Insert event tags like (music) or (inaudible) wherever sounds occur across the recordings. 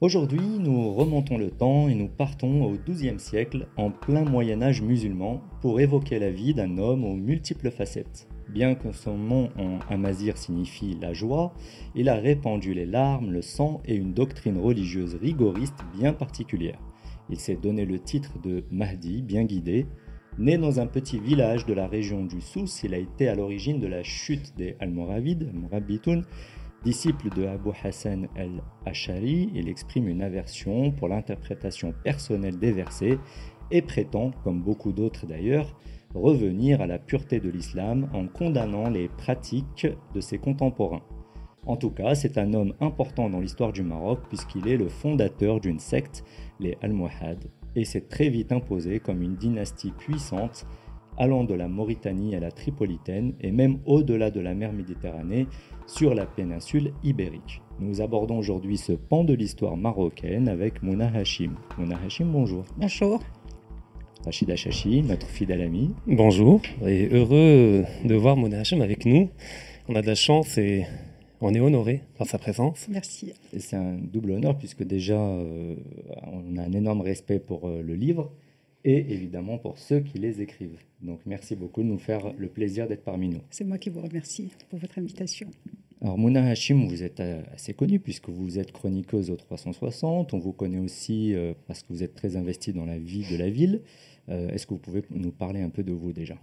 Aujourd'hui, nous remontons le temps et nous partons au XIIe siècle, en plein Moyen Âge musulman, pour évoquer la vie d'un homme aux multiples facettes. Bien que son nom en amazir signifie la joie, il a répandu les larmes, le sang et une doctrine religieuse rigoriste bien particulière. Il s'est donné le titre de Mahdi, bien guidé. Né dans un petit village de la région du Souss, il a été à l'origine de la chute des Almoravides, Morabitoun, Disciple de Abu Hassan el-Ashari, il exprime une aversion pour l'interprétation personnelle des versets et prétend, comme beaucoup d'autres d'ailleurs, revenir à la pureté de l'islam en condamnant les pratiques de ses contemporains. En tout cas, c'est un homme important dans l'histoire du Maroc puisqu'il est le fondateur d'une secte, les Almohades, et s'est très vite imposé comme une dynastie puissante allant de la Mauritanie à la Tripolitaine et même au-delà de la mer Méditerranée sur la péninsule ibérique. Nous abordons aujourd'hui ce pan de l'histoire marocaine avec Mouna Hachim. Mouna Hachim, bonjour. Bonjour. Rachida Chachi, notre fidèle ami. Bonjour, et heureux de voir Mouna Hachim avec nous. On a de la chance et on est honoré par sa présence. Merci. Et c'est un double honneur puisque déjà euh, on a un énorme respect pour euh, le livre et évidemment pour ceux qui les écrivent. Donc merci beaucoup de nous faire le plaisir d'être parmi nous. C'est moi qui vous remercie pour votre invitation. Alors Mouna Hachim, vous êtes euh, assez connue puisque vous êtes chroniqueuse au 360. On vous connaît aussi euh, parce que vous êtes très investie dans la vie de la ville. Euh, est-ce que vous pouvez nous parler un peu de vous déjà?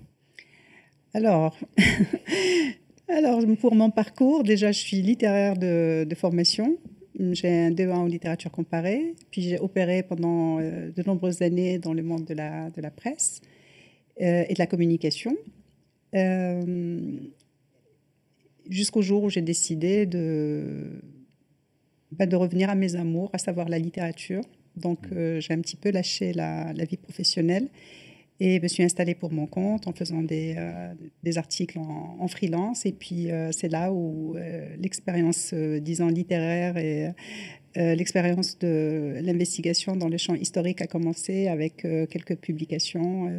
Alors, (laughs) alors, pour mon parcours, déjà, je suis littéraire de, formation. J'ai un DEA en littérature comparée. Puis j'ai opéré pendant de nombreuses années dans le monde de la, de la presse. Et de la communication. Jusqu'au jour où j'ai décidé de, bah, de revenir à mes amours, à savoir la littérature. Donc mmh. euh, j'ai un petit peu lâché la, vie professionnelle et me suis installée pour mon compte en faisant des, des articles en, freelance. Et puis c'est là où l'expérience, disons, littéraire et l'expérience de l'investigation dans le champ historique a commencé avec quelques publications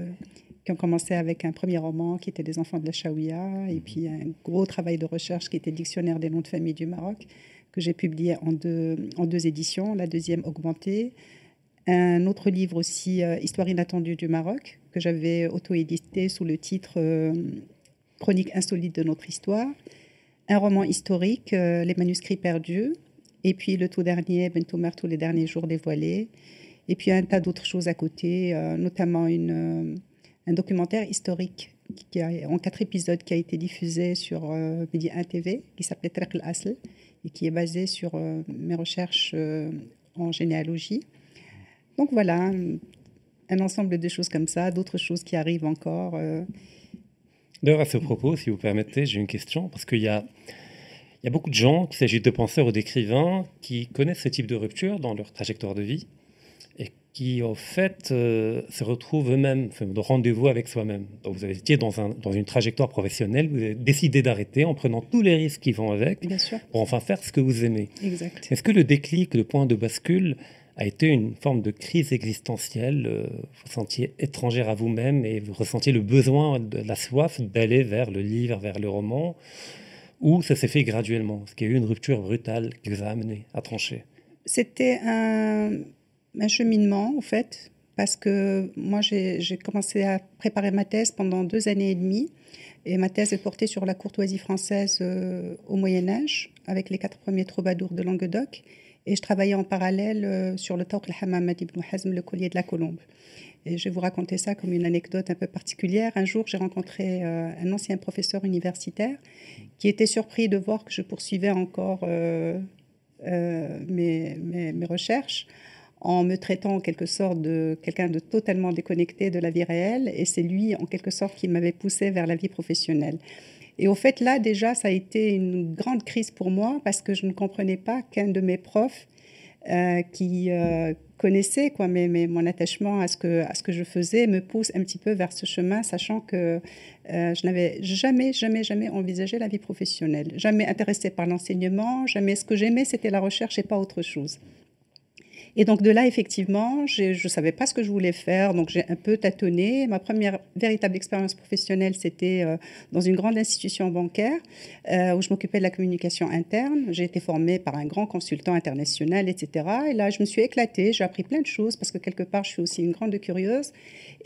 qui ont commencé avec un premier roman qui était Les enfants de la Chaouia, et mhm. puis un gros travail de recherche qui était Dictionnaire des noms de famille du Maroc, que j'ai publié en deux, en deux éditions, la deuxième augmentée. Un autre livre aussi, euh, Histoire inattendue du Maroc, que j'avais auto-édité sous le titre euh, Chronique insolite de notre histoire. Un roman historique, euh, Les manuscrits perdus. Et puis le tout dernier, Bentoumer, tous les derniers jours dévoilés. Et puis un tas d'autres choses à côté, notamment une un documentaire historique qui a, en quatre épisodes qui a été diffusé sur euh, Média 1 TV, qui s'appelait Trek al-Asl, et qui est basé sur euh, mes recherches euh, en généalogie. Donc voilà, un, ensemble de choses comme ça, d'autres choses qui arrivent encore. Euh. D'ailleurs, à ce propos, si vous permettez, j'ai une question, parce qu'il y a, beaucoup de gens, qu'il s'agit de penseurs ou d'écrivains, qui connaissent ce type de rupture dans leur trajectoire de vie qui, au fait, euh, se retrouvent eux-mêmes de rendez-vous avec soi-même. Donc, vous étiez dans, un, dans une trajectoire professionnelle, vous avez décidé d'arrêter en prenant tous les risques qui vont avec pour enfin faire ce que vous aimez. Exact. Est-ce que le déclic, le point de bascule, a été une forme de crise existentielle euh, Vous sentiez étrangère à vous-même et vous ressentiez le besoin, de la soif d'aller vers le livre, vers le roman Ou ça s'est fait graduellement? Est-ce qu'il y a eu une rupture brutale qui vous a amené à trancher? C'était un un cheminement, en fait, parce que moi, j'ai commencé à préparer ma thèse pendant deux années et demie. Et ma thèse est portée sur la courtoisie française euh, au Moyen Âge, avec les quatre premiers troubadours de Languedoc. Et je travaillais en parallèle euh, sur le Tawq al-Hamamad ibn Hazm, le collier de la colombe. Et je vais vous raconter ça comme une anecdote un peu particulière. Un jour, j'ai rencontré euh, un ancien professeur universitaire qui était surpris de voir que je poursuivais encore mes, recherches en me traitant en quelque sorte de quelqu'un de totalement déconnecté de la vie réelle. Et c'est lui, en quelque sorte, qui m'avait poussé vers la vie professionnelle. Et au fait, là, déjà, ça a été une grande crise pour moi parce que je ne comprenais pas qu'un de mes profs euh, qui euh, connaissait quoi, mais, mon attachement à ce, que, je faisais me pousse un petit peu vers ce chemin, sachant que euh, je n'avais jamais, jamais, jamais envisagé la vie professionnelle. Jamais intéressée par l'enseignement, jamais ce que j'aimais, c'était la recherche et pas autre chose. Et donc de là, effectivement, je ne savais pas ce que je voulais faire, donc j'ai un peu tâtonné. Ma première véritable expérience professionnelle, c'était euh, dans une grande institution bancaire euh, où je m'occupais de la communication interne. J'ai été formée par un grand consultant international, etc. Et là, je me suis éclatée, j'ai appris plein de choses parce que quelque part, je suis aussi une grande curieuse.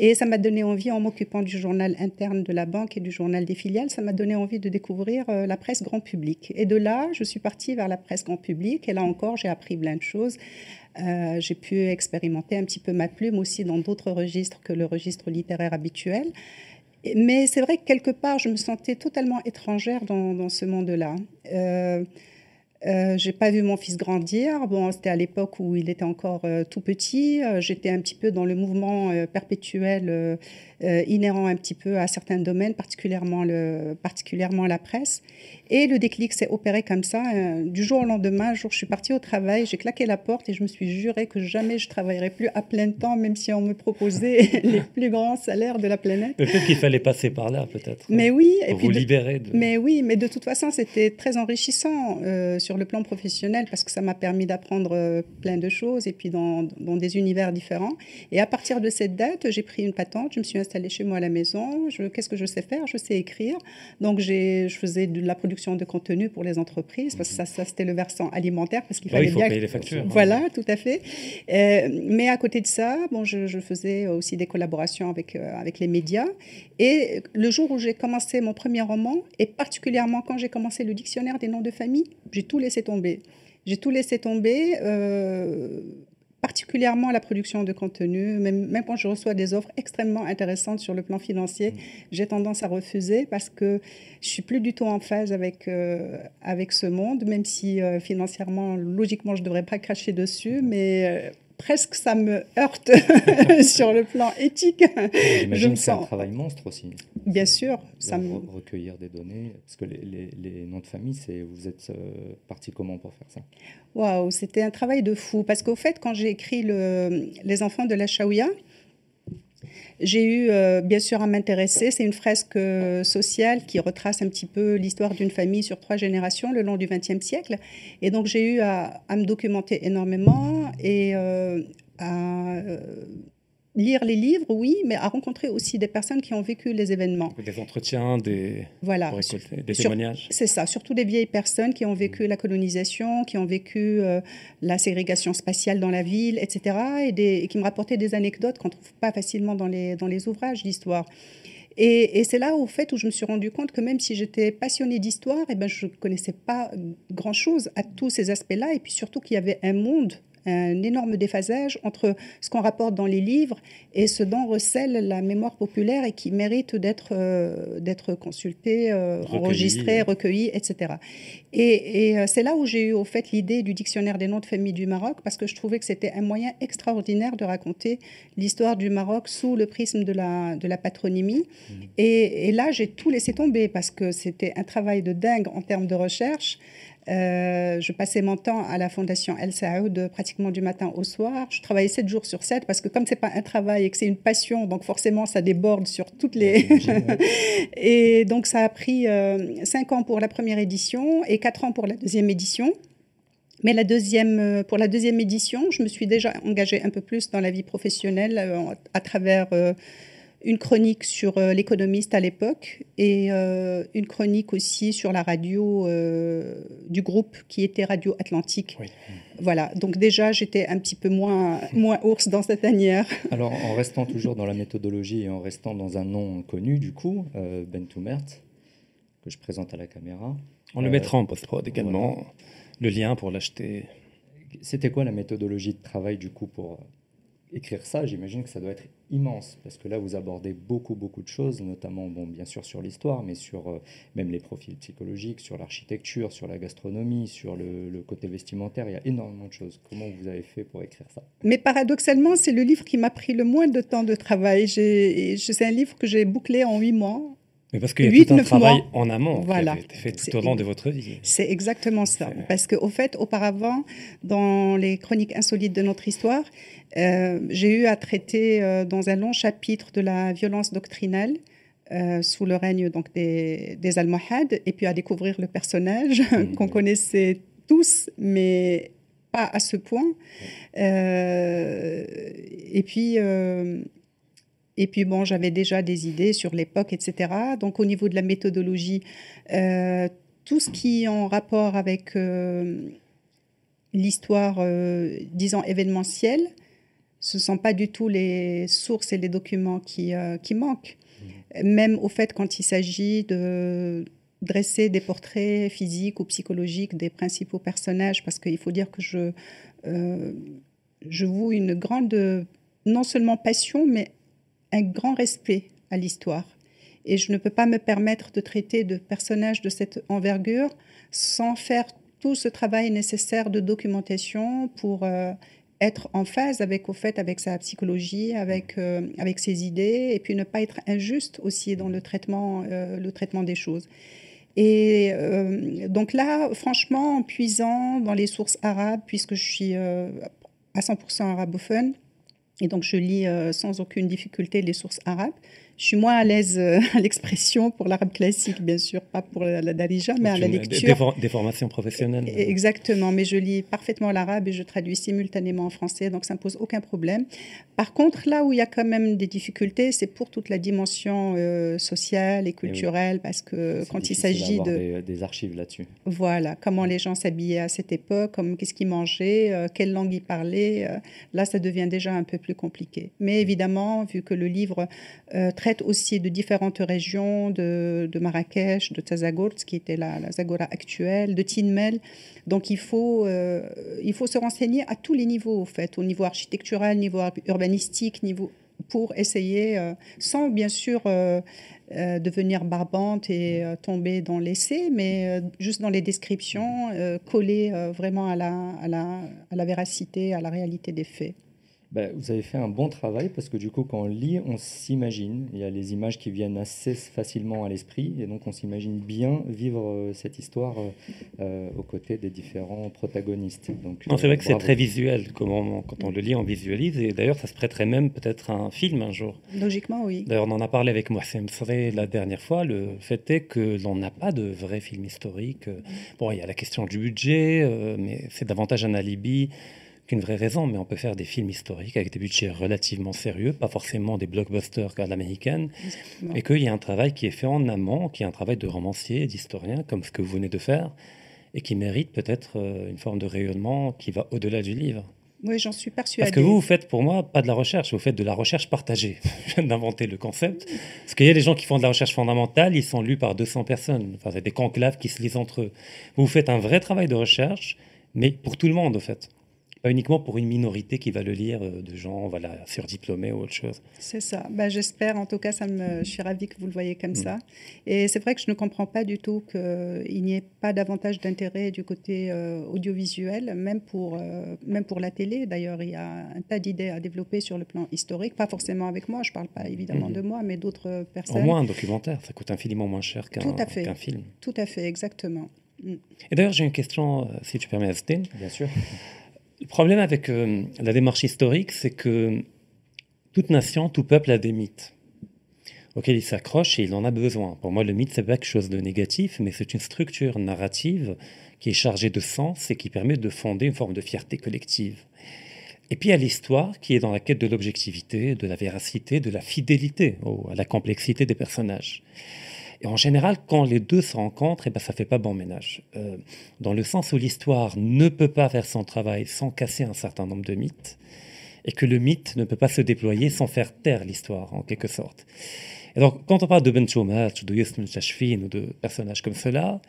Et ça m'a donné envie, en m'occupant du journal interne de la banque et du journal des filiales, ça m'a donné envie de découvrir euh, la presse grand public. Et de là, je suis partie vers la presse grand public. Et là encore, j'ai appris plein de choses. Euh, j'ai pu expérimenter un petit peu ma plume aussi dans d'autres registres que le registre littéraire habituel. Mais c'est vrai que quelque part, je me sentais totalement étrangère dans, ce monde-là. Euh, euh, j'ai pas vu mon fils grandir. Bon, c'était à l'époque où il était encore euh, tout petit. J'étais un petit peu dans le mouvement perpétuel inhérent un petit peu à certains domaines, particulièrement, le, particulièrement la presse. Et le déclic s'est opéré comme ça. Euh, du jour au lendemain, un jour, je suis partie au travail, j'ai claqué la porte et je me suis juré que jamais je travaillerais plus à plein temps, même si on me proposait (laughs) les plus grands salaires de la planète. Peut-être qu'il fallait passer par là, peut-être. Mais oui. Pour et puis vous libérer de... Mais oui, mais de toute façon, c'était très enrichissant euh, sur le plan professionnel parce que ça m'a permis d'apprendre euh, plein de choses et puis dans, dans, des univers différents. Et à partir de cette date, j'ai pris une patente, je me suis installée chez moi à la maison. Qu'est-ce que je sais faire? Je sais écrire. Donc, je faisais de la production de contenu pour les entreprises, parce que ça, ça c'était le versant alimentaire, parce qu'il fallait il faut bien... payer les factures. Voilà, tout à fait. Euh, mais à côté de ça, bon, je, faisais aussi des collaborations avec, euh, avec les médias. Et le jour où j'ai commencé mon premier roman, et particulièrement quand j'ai commencé le dictionnaire des noms de famille, j'ai tout laissé tomber. J'ai tout laissé tomber. Euh, particulièrement la production de contenu, même, même, quand je reçois des offres extrêmement intéressantes sur le plan financier, mm. j'ai tendance à refuser parce que je suis plus du tout en phase avec, euh, avec ce monde, même si euh, financièrement, logiquement, je ne devrais pas cracher dessus, mais euh, presque ça me heurte (laughs) sur le plan éthique. J'imagine que c'est un travail monstre aussi. Bien sûr. Ça me... Recueillir des données, parce que les, les, noms de famille, c'est vous êtes euh, parti comment pour faire ça? Waouh, c'était un travail de fou. Parce qu'au fait, quand j'ai écrit le, Les enfants de la Shaouya, j'ai eu euh, bien sûr à m'intéresser. C'est une fresque euh, sociale qui retrace un petit peu l'histoire d'une famille sur trois générations le long du XXe siècle. Et donc j'ai eu à, me documenter énormément et euh, à lire les livres, oui, mais à rencontrer aussi des personnes qui ont vécu les événements. Des entretiens, des, voilà. des témoignages. C'est ça, surtout des vieilles personnes qui ont vécu la colonisation, qui ont vécu euh, la ségrégation spatiale dans la ville, etc., et, des, qui me rapportaient des anecdotes qu'on ne trouve pas facilement dans les, dans les ouvrages d'histoire. Et, et c'est là, au fait, où je me suis rendu compte que même si j'étais passionnée d'histoire, eh ben, je ne connaissais pas grand-chose à tous ces aspects-là, et puis surtout qu'il y avait un monde un énorme déphasage entre ce qu'on rapporte dans les livres et ce dont recèle la mémoire populaire et qui mérite d'être euh, d'être consulté, euh, enregistré, recueilli, etc. Et, euh, c'est là où j'ai eu au fait l'idée du dictionnaire des noms de famille du Maroc parce que je trouvais que c'était un moyen extraordinaire de raconter l'histoire du Maroc sous le prisme de la, de la patronymie. Mmh. Et, et là, j'ai tout laissé tomber parce que c'était un travail de dingue en termes de recherche. Euh, je passais mon temps à la Fondation El Saoud pratiquement du matin au soir. Je travaillais 7 jours sur 7 parce que comme c'est pas un travail et que c'est une passion, donc forcément ça déborde sur toutes les... (laughs) et donc ça a pris 5 euh, ans pour la première édition et 4 ans pour la deuxième édition. Mais la deuxième, euh, pour la deuxième édition, je me suis déjà engagée un peu plus dans la vie professionnelle à travers une chronique sur euh, l'économiste à l'époque et euh, une chronique aussi sur la radio euh, du groupe qui était Radio Atlantique. Voilà, donc déjà j'étais un petit peu moins, moins ours dans cette tanière. (laughs) Alors en restant toujours dans la méthodologie et en restant dans un nom connu du coup, Ben Toumert, que je présente à la caméra. On le mettra en post-prod également, le lien pour l'acheter. C'était quoi la méthodologie de travail du coup pour écrire ça, j'imagine que ça doit être immense, parce que là, vous abordez beaucoup, beaucoup de choses, notamment, bon, bien sûr, sur l'histoire, mais sur euh, même les profils psychologiques, sur l'architecture, sur la gastronomie, sur le, côté vestimentaire, il y a énormément de choses. Comment vous avez fait pour écrire ça? Mais paradoxalement, c'est le livre qui m'a pris le moins de temps de travail. C'est un livre que j'ai bouclé en huit mois. Mais parce qu'il y a tout un travail en amont voilà. qui a été fait tout au long de votre vie. C'est exactement ça. Parce qu'au fait, auparavant, dans les chroniques insolites de notre histoire, euh, j'ai eu à traiter euh, dans un long chapitre de la violence doctrinale euh, sous le règne donc, des, des Almohades, et puis à découvrir le personnage (laughs) qu'on connaissait tous, mais pas à ce point. et puis. Et puis bon, j'avais déjà des idées sur l'époque, etc. Donc au niveau de la méthodologie, tout ce qui est en rapport avec l'histoire, euh, disons, événementielle, ce ne sont pas du tout les sources et les documents qui, euh, qui manquent. Mmh. Même au fait, quand il s'agit de dresser des portraits physiques ou psychologiques des principaux personnages, parce qu'il faut dire que je, euh, je voue une grande, non seulement passion, mais un grand respect à l'histoire. Et je ne peux pas me permettre de traiter de personnages de cette envergure sans faire tout ce travail nécessaire de documentation pour euh, être en phase avec, au fait, avec sa psychologie, avec, euh, avec ses idées, et puis ne pas être injuste aussi dans le traitement, euh, le traitement des choses. Et donc là, franchement, en puisant dans les sources arabes, puisque je suis à 100% arabophone, et donc je lis sans aucune difficulté les sources arabes, je suis moins à l'aise euh, (laughs) à l'expression pour l'arabe classique, bien sûr, pas pour la, darija, mais à la lecture. Des, formations professionnelles. Exactement, mais je lis parfaitement l'arabe et je traduis simultanément en français, donc ça ne pose aucun problème. Par contre, là où il y a quand même des difficultés, c'est pour toute la dimension euh, sociale et culturelle, parce que quand il s'agit de... Des, archives là-dessus. Voilà, comment les gens s'habillaient à cette époque, qu'est-ce qu'ils mangeaient, euh, quelle langue ils parlaient, là, ça devient déjà un peu plus compliqué. Mais évidemment, vu que le livre aussi de différentes régions, de, Marrakech, de Tazagort, qui était la, la Zagora actuelle, de Tinmel. Donc il faut, euh, il faut se renseigner à tous les niveaux, en fait, au niveau architectural, niveau urbanistique, niveau pour essayer, euh, sans bien sûr euh, devenir barbante et tomber dans l'essai, mais juste dans les descriptions, coller vraiment à la, à, la, à la véracité, à la réalité des faits. Bah, vous avez fait un bon travail parce que du coup, quand on lit, on s'imagine. Il y a les images qui viennent assez facilement à l'esprit et donc on s'imagine bien vivre euh, cette histoire euh, euh, aux côtés des différents protagonistes. Donc, c'est vrai que c'est très visuel. Quand on le lit, on visualise et d'ailleurs, ça se prêterait même peut-être à un film un jour. Logiquement, oui. D'ailleurs, on en a parlé avec Mohsen Sré la dernière fois. Le fait est que l'on n'a pas de vrai film historique. Bon, il y a la question du budget, mais c'est davantage un alibi une vraie raison, mais on peut faire des films historiques avec des budgets relativement sérieux, pas forcément des blockbusters à l'américaine, et qu'il y a un travail qui est fait en amont, qui est un travail de romancier, d'historien, comme ce que vous venez de faire, et qui mérite peut-être euh, une forme de rayonnement qui va au-delà du livre. Oui, j'en suis persuadée. Parce que vous, vous faites pour moi pas de la recherche, vous faites de la recherche partagée. (laughs) Je viens d'inventer le concept. Parce qu'il y a des gens qui font de la recherche fondamentale, ils sont lus par 200 personnes. Enfin, c'est des conclaves qui se lisent entre eux. Vous faites un vrai travail de recherche, mais pour tout le monde, en fait pas uniquement pour une minorité qui va le lire, euh, de gens voilà, surdiplômés ou autre chose. C'est ça. Bah, J'espère, en tout cas, ça me, je suis ravie que vous le voyez comme mm. ça. Et c'est vrai que je ne comprends pas du tout qu'il n'y ait pas davantage d'intérêt du côté euh, audiovisuel, même pour, euh, même pour la télé. D'ailleurs, il y a un tas d'idées à développer sur le plan historique, pas forcément avec moi, je ne parle pas évidemment mm-hmm. de moi, mais d'autres personnes. Au moins un documentaire, ça coûte infiniment moins cher qu'un film. Tout à fait, exactement. Mm. Et d'ailleurs, j'ai une question, si tu permets, Astine. Bien sûr. Le problème avec euh, la démarche historique, c'est que toute nation, tout peuple a des mythes auxquels il s'accroche et il en a besoin. Pour moi, le mythe, c'est pas quelque chose de négatif, mais c'est une structure narrative qui est chargée de sens et qui permet de fonder une forme de fierté collective. Et puis il y a l'histoire qui est dans la quête de l'objectivité, de la véracité, de la fidélité à la complexité des personnages. Et en général, quand les deux se rencontrent, eh ben, ça fait pas bon ménage. Euh, dans le sens où l'histoire ne peut pas faire son travail sans casser un certain nombre de mythes, et que le mythe ne peut pas se déployer sans faire taire l'histoire, en quelque sorte. Et donc, quand on parle de Ben ou de Yusuf ou de personnages comme cela,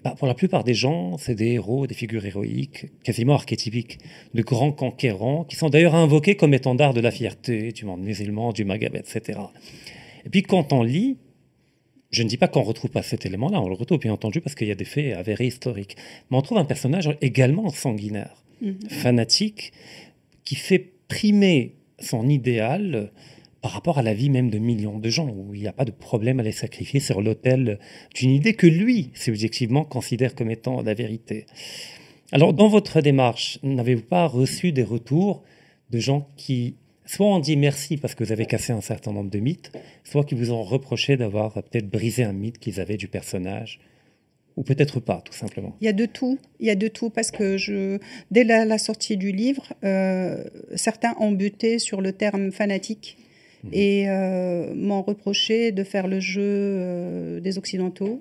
eh ben, pour la plupart des gens, c'est des héros, des figures héroïques, quasiment archétypiques, de grands conquérants, qui sont d'ailleurs invoqués comme étendards de la fierté, du monde musulman, du Maghreb, etc. Et puis quand on lit, je ne dis pas qu'on ne retrouve pas cet élément-là, on le retrouve bien entendu parce qu'il y a des faits avérés historiques. Mais on trouve un personnage également sanguinaire, mhm. fanatique, qui fait primer son idéal par rapport à la vie même de millions de gens, où il n'y a pas de problème à les sacrifier sur l'autel d'une idée que lui, subjectivement, considère comme étant la vérité. Alors, dans votre démarche, n'avez-vous pas reçu des retours de gens qui soit on dit merci parce que vous avez cassé un certain nombre de mythes, soit qu'ils vous ont reproché d'avoir peut-être brisé un mythe qu'ils avaient du personnage ou peut-être pas, tout simplement Il y a de tout. Il y a de tout parce que dès la, sortie du livre, euh, certains ont buté sur le terme fanatique Mhm. et euh, m'ont reproché de faire le jeu euh, des Occidentaux.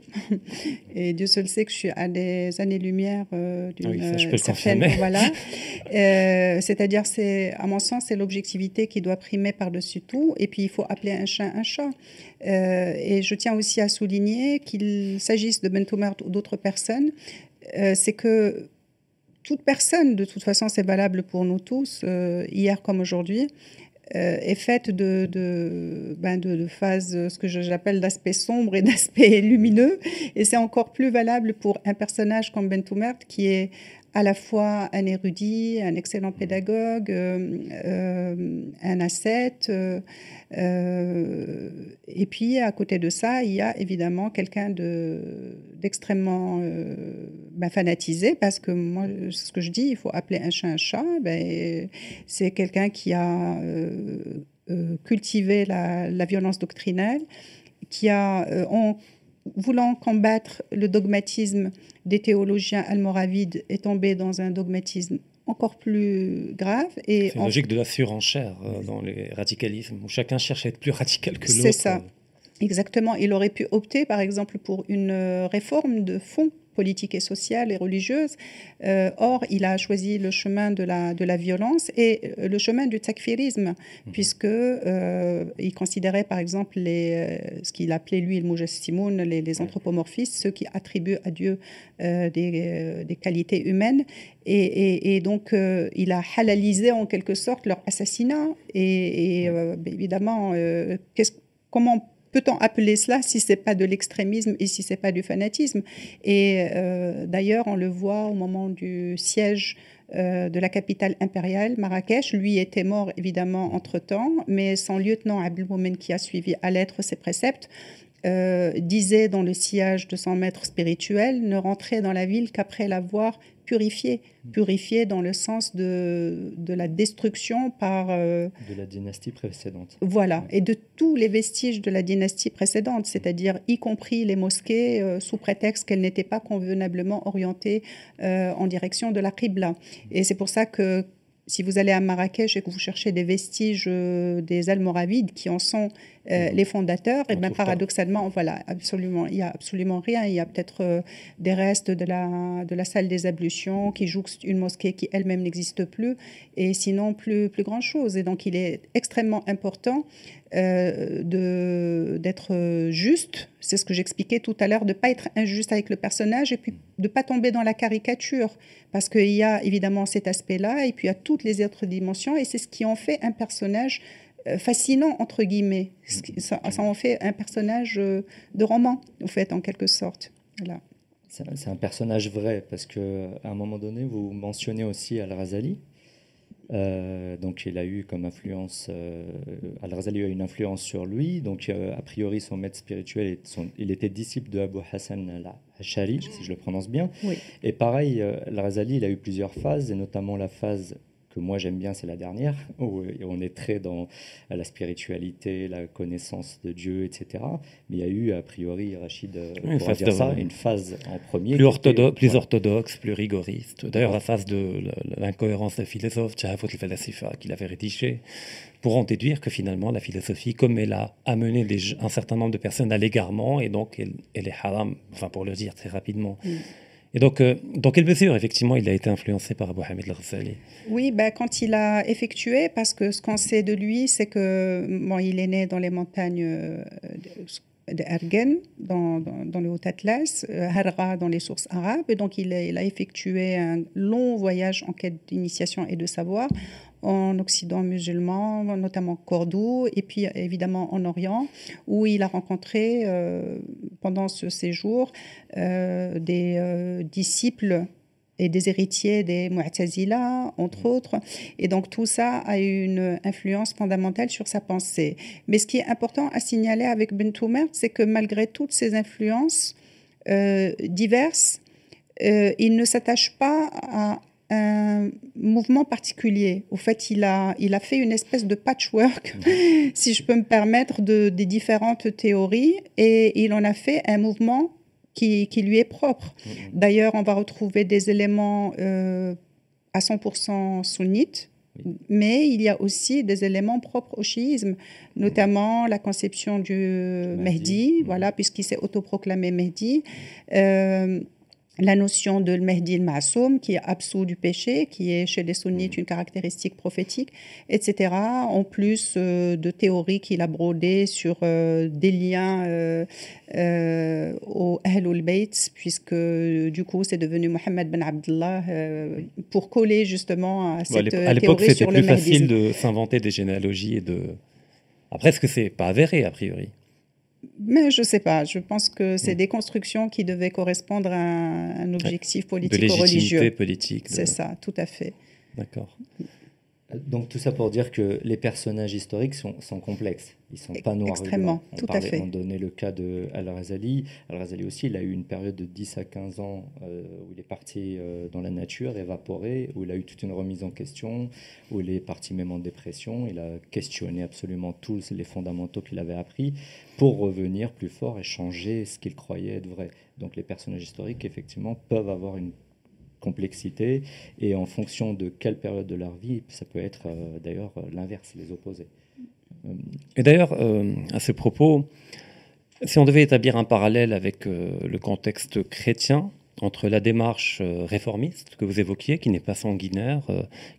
(laughs) et Dieu seul sait que je suis à des années-lumière euh, d'une oui, certaine. (laughs) Voilà. C'est-à-dire, c'est, à mon sens, c'est l'objectivité qui doit primer par-dessus tout. Et puis, il faut appeler un chat un chat. et je tiens aussi à souligner qu'il s'agisse de Bentomer ou d'autres personnes, c'est que toute personne, de toute façon, c'est valable pour nous tous, hier comme aujourd'hui, euh, est faite de, de, ben de, phases, ce que j'appelle d'aspect sombre et (laughs) d'aspect lumineux. Et c'est encore plus valable pour un personnage comme Bentoumert, qui est à la fois un érudit, un excellent pédagogue, euh, euh, un ascète. Euh, et puis, à côté de ça, il y a évidemment quelqu'un d'extrêmement ben, fanatisé, parce que moi, ce que je dis, il faut appeler un chat un chat. Ben, c'est quelqu'un qui a cultivé la, violence doctrinale, qui a, voulant combattre le dogmatisme des théologiens almoravides est tombé dans un dogmatisme encore plus grave. Et c'est une logique de la surenchère euh, dans les radicalismes, où chacun cherche à être plus radical que l'autre. C'est ça. Exactement. Il aurait pu opter, par exemple, pour une euh, réforme de fond politique et sociale et religieuse. Euh, or, il a choisi le chemin de la, de la violence et euh, le chemin du takfirisme, mhm. puisque euh, il considérait par exemple les, ce qu'il appelait lui le mujassimoun, les, les anthropomorphistes, ceux qui attribuent à Dieu des, des, qualités humaines. Et, et, donc, il a halalisé en quelque sorte leur assassinat. Et, évidemment, comment peut-on appeler cela si c'est pas de l'extrémisme et si c'est pas du fanatisme? Et euh, d'ailleurs, on le voit au moment du siège euh, de la capitale impériale, Marrakech. Lui était mort évidemment entre-temps, mais son lieutenant Abdelmoumen, qui a suivi à l'être ses préceptes, euh, disait dans le sillage de son maître spirituel ne rentrer dans la ville qu'après l'avoir purifié. Purifié dans le sens de, de la destruction par... Euh, de la dynastie précédente. Voilà, et de tous les vestiges de la dynastie précédente, c'est-à-dire y compris les mosquées, euh, sous prétexte qu'elles n'étaient pas convenablement orientées en direction de la Qibla. Et c'est pour ça que si vous allez à Marrakech et que vous cherchez des vestiges des Almoravides qui en sont euh, les fondateurs, et bien paradoxalement, voilà, absolument, il y a absolument rien. Il y a peut-être euh, des restes de la, de la salle des ablutions qui jouxtent une mosquée qui elle-même n'existe plus, et sinon plus, plus grand-chose. Et donc il est extrêmement important euh, d'être juste, c'est ce que j'expliquais tout à l'heure, de ne pas être injuste avec le personnage et puis de ne pas tomber dans la caricature, parce qu'il y a évidemment cet aspect-là, et puis il y a toutes les autres dimensions, et c'est ce qui en fait un personnage fascinant, entre guillemets. Ça, en fait un personnage euh, de roman, en fait, en quelque sorte. Voilà. C'est un personnage vrai, parce qu'à un moment donné, vous mentionnez aussi Al-Razali. Euh, donc, il a eu comme influence, Al-Razali a une influence sur lui. Donc, a priori, son maître spirituel, il était disciple de Abu Hassan al-Ashari, si je le prononce bien. Et pareil, Al-Razali, il a eu plusieurs phases, et notamment la phase que moi j'aime bien, c'est la dernière, (laughs) où on est très dans la spiritualité, la connaissance de Dieu, etc. Mais il y a eu, a priori, Rachid, euh, pour dire ça, une phase en premier. Plus, orthodoxe, plus orthodoxe, plus rigoriste. D'ailleurs, la phase de l'incohérence des philosophes, qu'il avait rédigé, pour en déduire que finalement, la philosophie, comme elle a amené un certain nombre de personnes à l'égarement, et donc elle, est haram, enfin pour le dire très rapidement. Mm. Et donc, euh, dans quelle mesure, effectivement, il a été influencé par Abu Hamid al-Ghazali? Oui, ben, quand il a effectué, parce que ce qu'on sait de lui, c'est que bon, il est né dans les montagnes euh, d'Ergen, dans, dans, le Haut-Atlas, euh, Harra dans les sources arabes, et donc il a effectué un long voyage en quête d'initiation et de savoir en Occident musulman, notamment Cordoue, et puis évidemment en Orient, où il a rencontré euh, pendant ce séjour euh, des disciples et des héritiers des Mu'tazila, entre autres. Et donc tout ça a eu une influence fondamentale sur sa pensée. Mais ce qui est important à signaler avec Bentoumert, c'est que malgré toutes ces influences diverses, il ne s'attache pas à un mouvement particulier. Au fait, il a, il a fait une espèce de patchwork, (laughs) si je peux me permettre, de, des différentes théories, et il en a fait un mouvement qui, qui lui est propre. D'ailleurs, on va retrouver des éléments euh, à 100% sunnites, Oui. mais il y a aussi des éléments propres au chiisme, notamment la conception du Mahdi. Mahdi, Mhm. voilà, puisqu'il s'est autoproclamé Mahdi. Euh, la notion de le Mahdi le Ma'soum, qui est absous du péché, qui est chez les sunnites une caractéristique prophétique, etc. En plus euh, de théories qu'il a brodées sur euh, des liens euh, au Ahlul Bayt, puisque du coup c'est devenu Mohammed ben Abdullah pour coller justement à cette à l'époque, théorie c'était sur le plus facile de s'inventer des généalogies et de. Après, est-ce que c'est pas avéré, a priori? Mais je sais pas, je pense que c'est Mm. des constructions qui devaient correspondre à un, objectif De politique ou légitimité religieux. politique. de- C'est ça, tout à fait. D'accord. Donc tout ça pour dire que les personnages historiques sont, sont complexes. Ils sont pas noirs Extrêmement, et blancs. On tout à parlait- fait. On donnait le cas de Al-Razali. Al-Razali aussi, il a eu une période de 10 à 15 ans euh, où il est parti euh, dans la nature, évaporé, où il a eu toute une remise en question, où il est parti même en dépression. Il a questionné absolument tous les fondamentaux qu'il avait appris pour revenir plus fort et changer ce qu'il croyait être vrai. Donc les personnages historiques, effectivement, peuvent avoir une complexité et en fonction de quelle période de leur vie, ça peut être euh, d'ailleurs euh, l'inverse, les opposés. Euh, Et d'ailleurs, à ce propos, si on devait établir un parallèle avec le contexte chrétien, entre la démarche réformiste que vous évoquiez, qui n'est pas sanguinaire,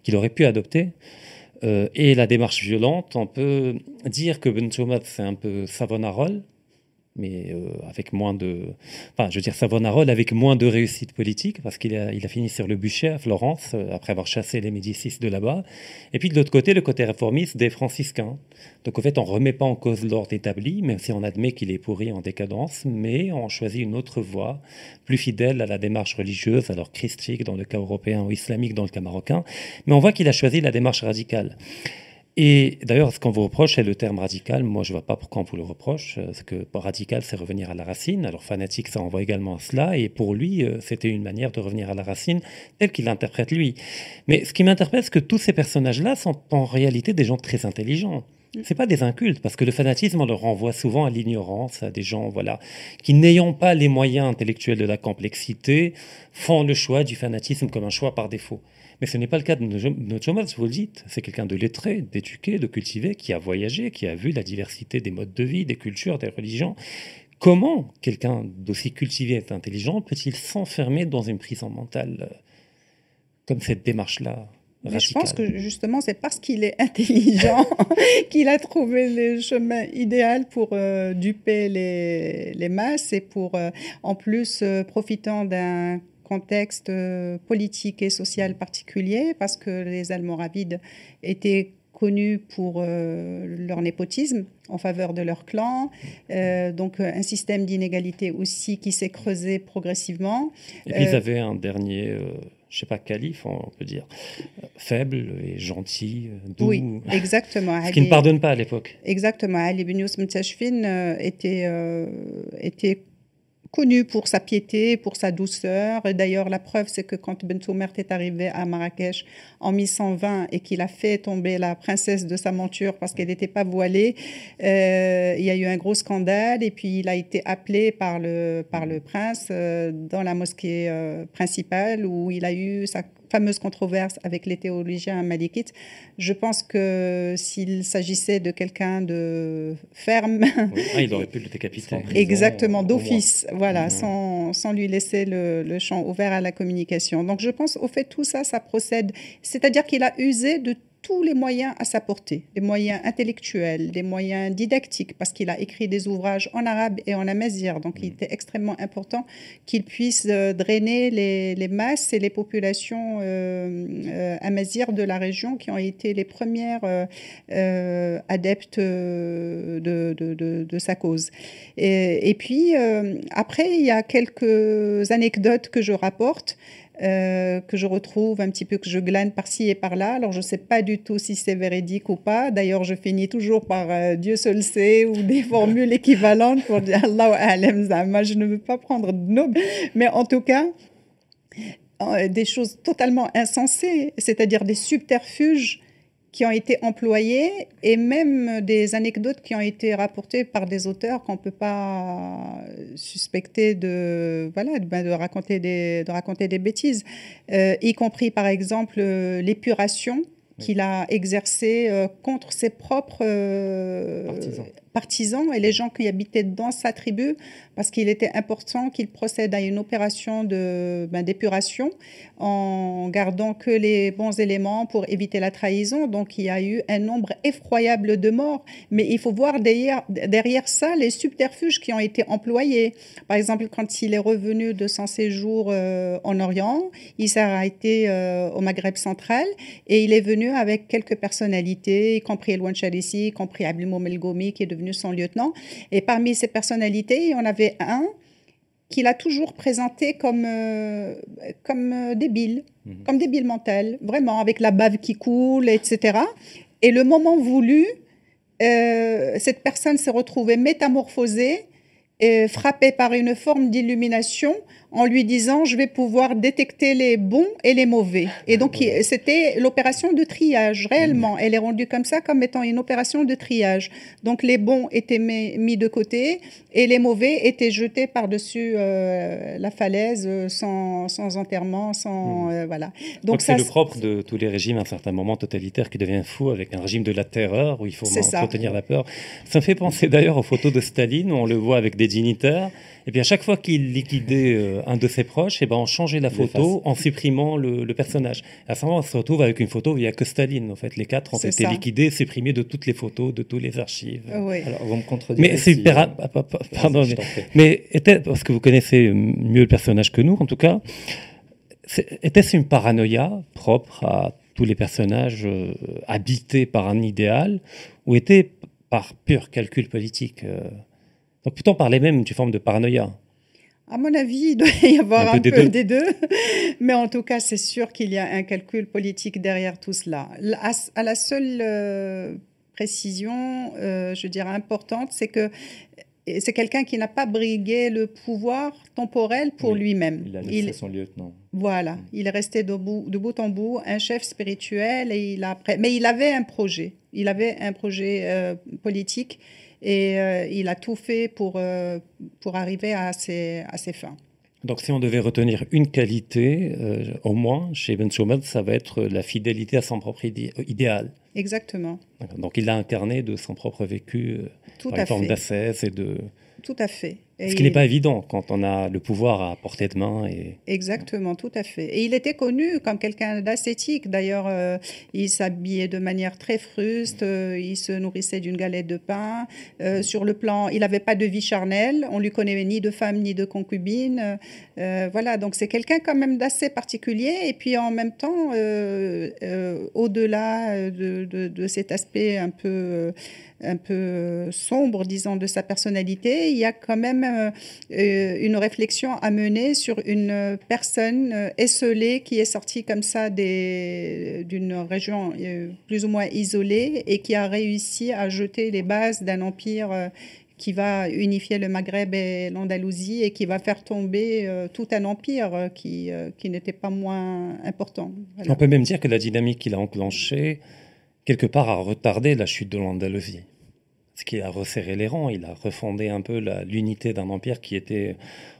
qu'il aurait pu adopter, et la démarche violente, on peut dire que Ben Chomat, c'est un peu Savonarole, mais euh, avec moins de... Enfin, je veux dire Savonarole avec moins de réussite politique, parce qu'il a, il a fini sur le bûcher à Florence, euh, après avoir chassé les Médicis de là-bas. Et puis de l'autre côté, le côté réformiste des franciscains. Donc en fait, on ne remet pas en cause l'ordre établi, même si on admet qu'il est pourri en décadence, mais on choisit une autre voie, plus fidèle à la démarche religieuse, alors christique dans le cas européen ou islamique dans le cas marocain. Mais on voit qu'il a choisi la démarche radicale. Et d'ailleurs, ce qu'on vous reproche, c'est le terme radical. Moi, je ne vois pas pourquoi on vous le reproche. euh, Parce que radical, c'est revenir à la racine. Alors, fanatique, ça renvoie également à cela. Et pour lui, euh, c'était une manière de revenir à la racine telle qu'il l'interprète lui. Mais ce qui m'interpelle, c'est que tous ces personnages-là sont en réalité des gens très intelligents. C'est pas des incultes, parce que le fanatisme, on le renvoie souvent à l'ignorance, à des gens, voilà, qui n'ayant pas les moyens intellectuels de la complexité, font le choix du fanatisme comme un choix par défaut. Mais ce n'est pas le cas de notre Jomas, vous le dites. C'est quelqu'un de lettré, d'éduqué, de cultivé, qui a voyagé, qui a vu la diversité des modes de vie, des cultures, des religions. Comment quelqu'un d'aussi cultivé et intelligent peut-il s'enfermer dans une prison mentale euh, comme cette démarche-là? Mais je pense que justement, c'est parce qu'il est (laughs) intelligent (laughs) qu'il a trouvé le chemin idéal pour euh, duper les, les masses et pour, euh, en plus, euh, profitant d'un contexte politique et social particulier, parce que les Almoravides étaient connus pour leur népotisme en faveur de leur clan, euh, donc un système d'inégalité aussi qui s'est creusé progressivement. Et puis ils avaient un dernier, je sais pas, calife, on peut dire, euh, faible et gentil, euh, doux. Oui, exactement. Ce qui ne pardonne pas à l'époque. Exactement. Ali ibn euh, était, euh, était connu pour sa piété, pour sa douceur. D'ailleurs, la preuve, c'est que quand Ben Soumert est arrivé à Marrakech en 1120 et qu'il a fait tomber la princesse de sa monture parce qu'elle n'était pas voilée, euh, il y a eu un gros scandale et puis il a été appelé par le, par le prince euh, dans la mosquée euh, principale où il a eu sa fameuse controverse avec les théologiens malikites. Je pense que s'il s'agissait de quelqu'un de ferme, Oui. Ah, il aurait pu le décapiter. Exactement, d'office, voilà, Mhm. sans, sans lui laisser le, le champ ouvert à la communication. Donc je pense, au fait, tout ça, ça procède, c'est-à-dire qu'il a usé de tous les moyens à sa portée, les moyens intellectuels, les moyens didactiques, parce qu'il a écrit des ouvrages en arabe et en amazigh, donc il était extrêmement important qu'il puisse euh, drainer les, les masses et les populations euh, euh, amazighs de la région qui ont été les premières euh, adeptes de, de, de, de sa cause. Et, et puis, après, il y a quelques anecdotes que je rapporte. Euh, que je retrouve un petit peu, que je glane par-ci et par-là. Alors, je ne sais pas du tout si c'est véridique ou pas. D'ailleurs, je finis toujours par euh, Dieu seul sait ou des (laughs) formules équivalentes pour dire Allah zama. Je ne veux pas prendre de noble, mais en tout cas, euh, des choses totalement insensées, c'est-à-dire des subterfuges qui ont été employés et même des anecdotes qui ont été rapportées par des auteurs qu'on ne peut pas suspecter de, voilà, ben, de, raconter, des, de raconter des bêtises, euh, y compris par exemple l'épuration qu'il a exercée euh, contre ses propres euh, Partisans partisans et les gens qui habitaient dans sa tribu, parce qu'il était important qu'il procède à une opération de ben, d'épuration en gardant que les bons éléments pour éviter la trahison. Donc il y a eu un nombre effroyable de morts, mais il faut voir derrière, derrière ça les subterfuges qui ont été employés. Par exemple, quand il est revenu de son séjour euh, en Orient, il s'est arrêté euh, au Maghreb central et il est venu avec quelques personnalités, y compris Elwan Chalissi, y compris Abdelmoum El qui est devenu son lieutenant. Et parmi ces personnalités, il y en avait un qu'il a toujours présenté comme, euh, comme euh, débile, mhm. comme débile mental, vraiment, avec la bave qui coule, etc. Et le moment voulu, euh, cette personne s'est retrouvée métamorphosée et frappée par une forme d'illumination en lui disant je vais pouvoir détecter les bons et les mauvais. Et donc c'était l'opération de triage réellement. Elle est rendue comme ça comme étant une opération de triage. Donc les bons étaient mis de côté et les mauvais étaient jetés par-dessus euh, la falaise sans, sans enterrement, sans mmh. euh, voilà. Donc, c'est le propre de tous les régimes à un certain moment totalitaire qui devient fou avec un régime de la terreur où il faut entretenir la peur. Ça me fait penser d'ailleurs aux photos de Staline où on le voit avec des dignitaires et puis à chaque fois qu'il liquidait euh, un de ses proches, et eh ben on changeait la photo en supprimant le, personnage. À ce moment, on se retrouve avec une photo où il n'y a que Staline. En fait, les quatre ont été liquidés, supprimés de toutes les photos, de toutes les archives. Oui. Alors, vous me contredirez. Mais c'est hyper. Ah, ah, ah, pardon, mais, était, parce que vous connaissez mieux le personnage que nous, en tout cas, était-ce une paranoïa propre à tous les personnages euh, habités par un idéal, ou était par pur calcul politique euh, donc peut-on parler même d'une forme de paranoïa à mon avis, il doit y avoir un, peu, des, deux. (laughs) Mais en tout cas, c'est sûr qu'il y a un calcul politique derrière tout cela. À, la seule euh, précision, euh, je dirais importante, c'est que c'est quelqu'un qui n'a pas brigué le pouvoir temporel pour lui-même. Il a laissé son lieutenant. Voilà, mm. il est resté de bout, de bout en bout, un chef spirituel, et il a, mais il avait un projet. Il avait un projet euh, politique et euh, il a tout fait pour, euh, pour arriver à ses, à ses fins. Donc, si on devait retenir une qualité, euh, au moins, chez Ben ça va être la fidélité à son propre idéal. Exactement. Donc, il a incarné de son propre vécu, Tout par une forme et de... Tout à fait. Ce qui n'est pas évident quand on a le pouvoir à portée de main. Et... Exactement, tout à fait. Et il était connu comme quelqu'un d'ascétique. D'ailleurs, euh, il s'habillait de manière très fruste, euh, il se nourrissait d'une galette de pain. Euh, sur le plan, il n'avait pas de vie charnelle, on lui connaissait ni de femme ni de concubine. voilà, donc c'est quelqu'un quand même d'assez particulier. Et puis en même temps, au-delà de, de, cet aspect un peu un peu sombre, disons, de sa personnalité, il y a quand même euh, une réflexion à mener sur une personne euh, esselée qui est sortie comme ça d'une région euh, plus ou moins isolée et qui a réussi à jeter les bases d'un empire qui va unifier le Maghreb et l'Andalousie et qui va faire tomber tout un empire qui, qui n'était pas moins important. On peut même dire que la dynamique qu'il a enclenchée, quelque part, a retardé la chute de l'Andalousie ce qui a resserré les rangs, il a refondé un peu l'unité d'un empire qui était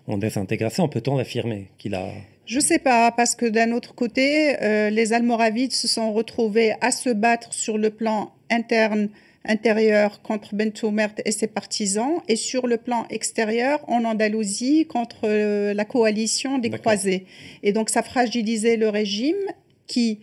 en désintégration. Peut-on affirmer qu'il a... Je ne sais pas, parce que d'un autre côté, euh, les Almoravides se sont retrouvés à se battre sur le plan interne, intérieur contre Bentoumert et ses partisans, et sur le plan extérieur, en Andalousie, contre euh, la coalition des croisés. Et donc ça fragilisait le régime qui,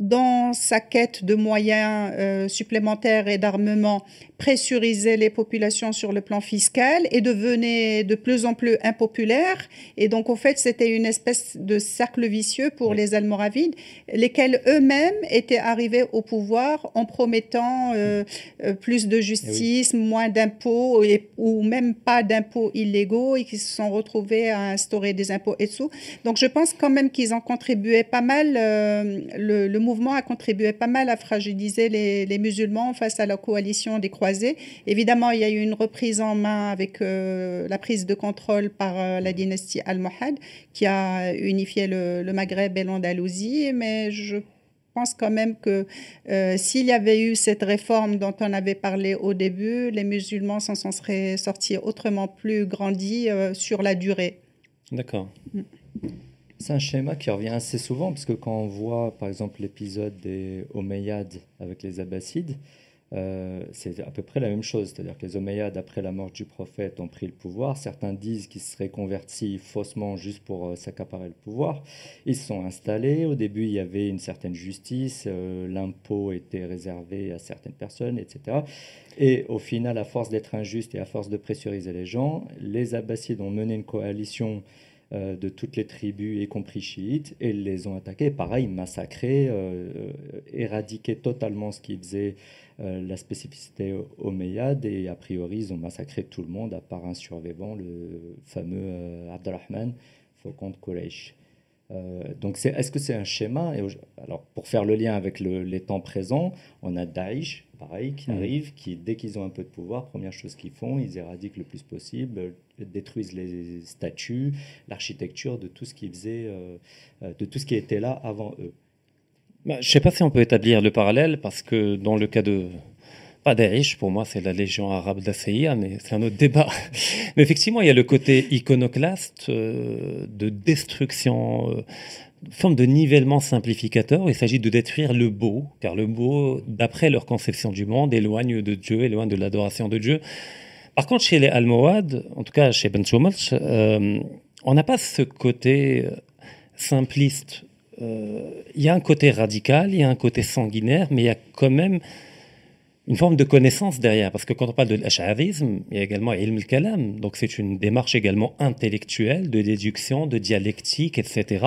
dans sa quête de moyens euh, supplémentaires et d'armement, pressurisait les populations sur le plan fiscal et devenait de plus en plus impopulaire. Et donc, en fait, c'était une espèce de cercle vicieux pour les Almoravides, lesquels eux-mêmes étaient arrivés au pouvoir en promettant euh, euh, plus de justice, eh moins d'impôts, ou même pas d'impôts illégaux, et qui se sont retrouvés à instaurer des impôts et tout. Donc, je pense quand même qu'ils ont contribué pas mal, le, le mouvement a contribué pas mal à fragiliser les, musulmans face à la coalition des croisés. Évidemment, il y a eu une reprise en main avec euh, la prise de contrôle par euh, la dynastie Al-Mohad qui a unifié le, Maghreb et l'Andalousie, mais je pense quand même que euh, s'il y avait eu cette réforme dont on avait parlé au début, les musulmans s'en seraient sortis autrement plus grandis sur la durée. D'accord. Mm. C'est un schéma qui revient assez souvent, parce que quand on voit par exemple l'épisode des Omeyyades avec les Abbassides, euh, c'est à peu près la même chose. C'est-à-dire que les Omeyyades, après la mort du prophète, ont pris le pouvoir. Certains disent qu'ils se seraient convertis faussement juste pour euh, s'accaparer le pouvoir. Ils se sont installés. Au début, il y avait une certaine justice. Euh, l'impôt était réservé à certaines personnes, etc. Et au final, à force d'être injuste et à force de pressuriser les gens, les Abbassides ont mené une coalition de toutes les tribus, y compris chiites, et les ont attaqués. Pareil, massacrés, euh, éradiqués totalement ce qu'ils faisaient euh, la spécificité omeyyade et a priori ils ont massacré tout le monde à part un survivant, le fameux euh, Abdelrahman, faucon de. Euh, donc est-ce que c'est un schéma? Et, Alors pour faire le lien avec les temps présents, on a Daesh, pareil, qui arrive, qui dès qu'ils ont un peu de pouvoir, première chose qu'ils font, ils éradiquent le plus possible, détruisent les statues, l'architecture de tout ce qui faisait, de tout ce qui était là avant eux. Bah, je ne sais pas si on peut établir le parallèle, parce que dans le cas de. Pas Daesh, pour moi, c'est la Légion arabe d'Assaïa, mais c'est un autre débat. (laughs) mais effectivement, il y a le côté iconoclaste euh, de destruction, euh, forme de nivellement simplificateur. Il s'agit de détruire le beau, car le beau, d'après leur conception du monde, éloigne de Dieu, éloigne de l'adoration de Dieu. Par contre, chez les Almohades, en tout cas chez Ben euh, on n'a pas ce côté simpliste il y a un côté radical, il y a un côté sanguinaire, mais il y a quand même une forme de connaissance derrière. Parce que quand on parle de l'ash'arisme, il y a également ilm al-kalam. Donc c'est une démarche également intellectuelle, de déduction, de dialectique, etc.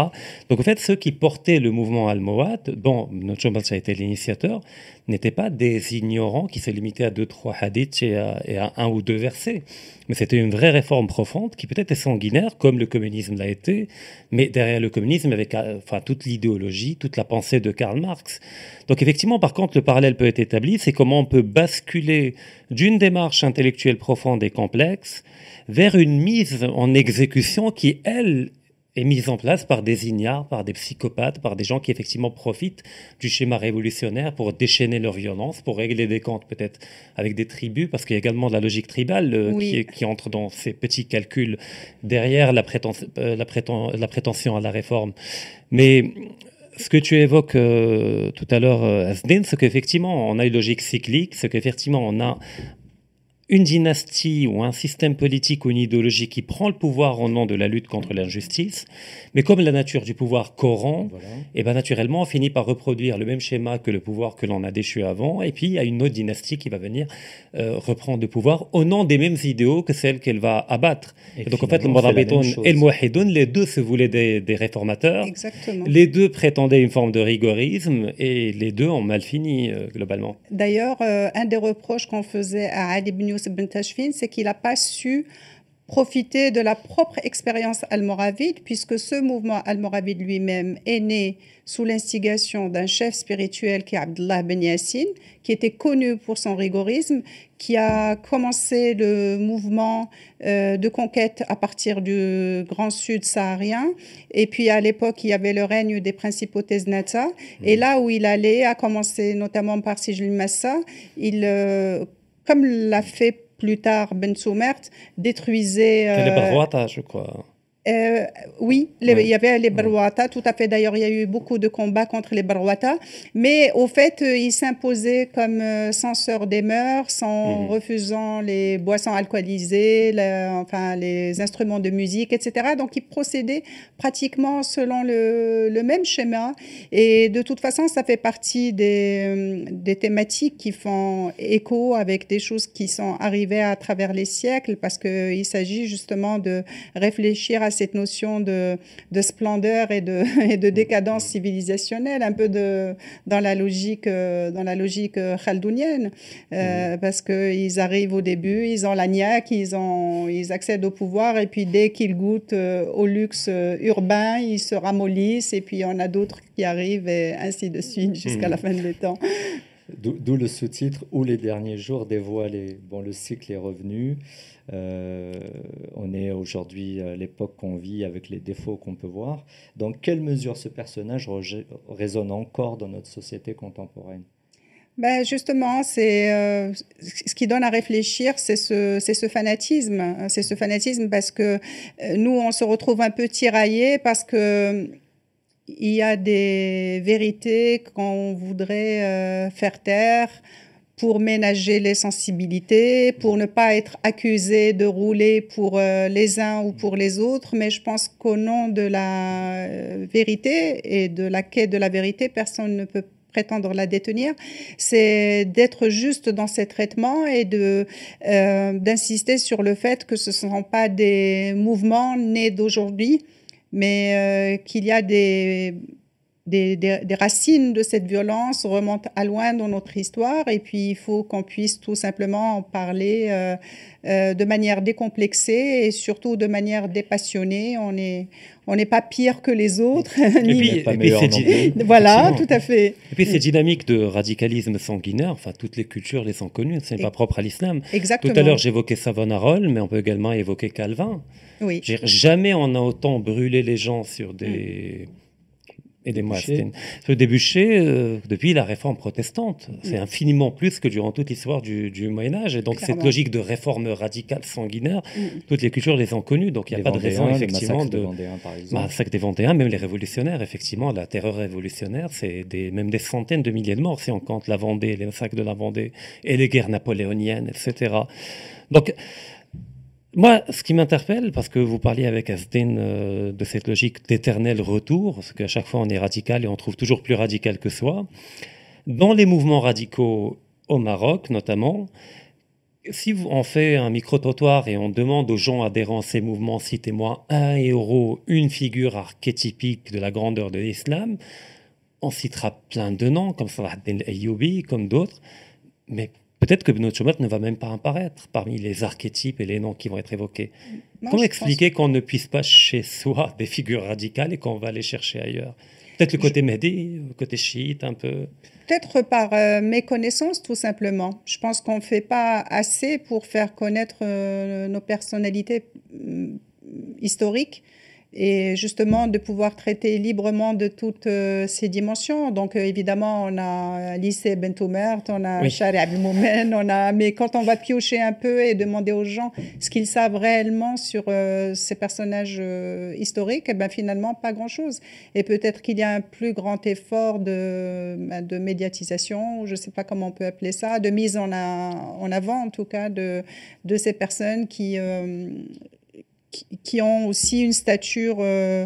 Donc en fait, ceux qui portaient le mouvement almohade, dont notre a été l'initiateur, n'étaient pas des ignorants qui se limitaient à deux, trois hadiths et à un ou deux versets. Mais c'était une vraie réforme profonde qui peut-être est sanguinaire, comme le communisme l'a été, mais derrière le communisme, avec enfin, toute l'idéologie, toute la pensée de Karl Marx. Donc effectivement, par contre, le parallèle peut être établi, c'est comment on peut basculer d'une démarche intellectuelle profonde et complexe vers une mise en exécution qui, elle, est mise en place par des ignares, par des psychopathes, par des gens qui effectivement profitent du schéma révolutionnaire pour déchaîner leur violence, pour régler des comptes peut-être avec des tribus, parce qu'il y a également de la logique tribale euh, qui, qui, entre dans ces petits calculs derrière la, euh, la, la prétention à la réforme. Mais ce que tu évoques euh, tout à l'heure, Asdin, c'est qu'effectivement, on a une logique cyclique, c'est qu'effectivement, on a une dynastie ou un système politique ou une idéologie qui prend le pouvoir au nom de la lutte contre l'injustice, mais comme la nature du pouvoir corrompt, et eh ben naturellement on finit par reproduire le même schéma que le pouvoir que l'on a déchu avant, et puis il y a une autre dynastie qui va venir euh, reprendre le pouvoir au nom des mêmes idéaux que celles qu'elle va abattre. Et, donc en fait, le Morabitoun et le Mouahidoun, les deux se voulaient des, des réformateurs, Exactement. les deux prétendaient une forme de rigorisme, et les deux ont mal fini euh, globalement. D'ailleurs, euh, un des reproches qu'on faisait à Ali ibn c'est qu'il n'a pas su profiter de la propre expérience almoravide, puisque ce mouvement almoravide lui-même est né sous l'instigation d'un chef spirituel qui est Abdullah Ben Yassine, qui était connu pour son rigorisme, qui a commencé le mouvement euh, de conquête à partir du Grand Sud saharien. Et puis à l'époque, il y avait le règne des principautés Znata. Et là où il allait, a commencé notamment par Sijil Massa, il, euh, comme l'a fait plus tard Ben Soumert, détruisait... Euh, je crois. Euh, oui, il y avait les Barwata, tout à fait. D'ailleurs, il y a eu beaucoup de combats contre les Barwata. Mais au fait, euh, ils s'imposaient comme euh, censeurs des mœurs, en mhm. refusant les boissons alcoolisées, enfin, les instruments de musique, etc. Donc, ils procédaient pratiquement selon le, le, même schéma. Et de toute façon, ça fait partie des, des thématiques qui font écho avec des choses qui sont arrivées à travers les siècles, parce qu'il s'agit justement de réfléchir à cette notion de, de splendeur et de, (laughs) et de, décadence civilisationnelle, un peu de, dans la logique, euh, dans la logique euh, khaldounienne, euh, mhm. parce qu'ils arrivent au début, ils ont la niaque, ils, ont, ils accèdent au pouvoir, et puis dès qu'ils goûtent au luxe urbain, ils se ramollissent, et puis on a d'autres qui arrivent, et ainsi de suite, jusqu'à la mhm. fin des temps. D'où le sous-titre où les derniers jours dévoilés. Bon, le cycle est revenu. Euh, on est aujourd'hui à l'époque qu'on vit avec les défauts qu'on peut voir. Dans quelle mesure ce personnage résonne encore dans notre société contemporaine? Ben justement, c'est euh, ce qui donne à réfléchir, c'est ce, ce fanatisme. C'est ce fanatisme parce que euh, nous, on se retrouve un peu tiraillés parce que il y a des vérités qu'on voudrait faire taire pour ménager les sensibilités, pour ne pas être accusé de rouler pour les uns ou pour les autres. Mais je pense qu'au nom de la vérité et de la quête de la vérité, personne ne peut prétendre la détenir, c'est d'être juste dans ces traitements et euh, d'insister sur le fait que ce ne sont pas des mouvements nés d'aujourd'hui, mais euh, qu'il y a des des, des, racines de cette violence remontent à loin dans notre histoire et puis il faut qu'on puisse tout simplement en parler euh, euh, de manière décomplexée et surtout de manière dépassionnée. On n'est on n'est pas pire que les autres. Et puis, voilà, tout à fait. Et puis ces dynamiques de radicalisme sanguinaire, enfin toutes les cultures les ont connues, ce n'est pas propre à l'islam. Exactement. Tout à l'heure j'évoquais Savonarola, mais on peut également évoquer Calvin. Oui. Jamais on a autant brûlé les gens sur des... Mm Aidez-moi, Se débouché euh, depuis la réforme protestante. C'est mm. infiniment plus que durant toute l'histoire du, Moyen-Âge. Et donc, cette logique de réforme radicale sanguinaire, mm. toutes les cultures les ont connues. Donc, il n'y a pas de raison, effectivement, de. Massacre des Vendéens, même les révolutionnaires, effectivement, la terreur révolutionnaire, c'est des, même des centaines de milliers de morts si on compte la Vendée, les massacres de la Vendée et les guerres napoléoniennes, etc. Donc, moi, ce qui m'interpelle, parce que vous parliez avec Asdin euh, de cette logique d'éternel retour, parce qu'à chaque fois on est radical et on trouve toujours plus radical que soi, dans les mouvements radicaux au Maroc notamment, si on fait un micro-trottoir et on demande aux gens adhérents à ces mouvements, citez-moi un héros, une figure archétypique de la grandeur de l'islam, on citera plein de noms, comme Salah Ayyoubi, comme d'autres, mais Peut-être que notre ne va même pas apparaître parmi les archétypes et les noms qui vont être évoqués. Comment expliquer qu'on ne puisse pas chez soi (laughs) des figures radicales et qu'on va les chercher ailleurs Peut-être le côté Mehdi, le côté chiite un peu Peut-être par euh, méconnaissance tout simplement. Je pense qu'on ne fait pas assez pour faire connaître euh, nos personnalités mm, historiques et justement de pouvoir traiter librement de toutes euh, ces dimensions. Donc euh, évidemment, on a lycée Bentoumert, on a oui. Abdelmoumen, on a mais quand on va piocher un peu et demander aux gens ce qu'ils savent réellement sur euh, ces personnages historiques, eh ben finalement pas grand-chose. Et peut-être qu'il y a un plus grand effort de, ben, de médiatisation, je ne sais pas comment on peut appeler ça, de mise en, en avant en tout cas de, de ces personnes qui qui, ont aussi une stature euh,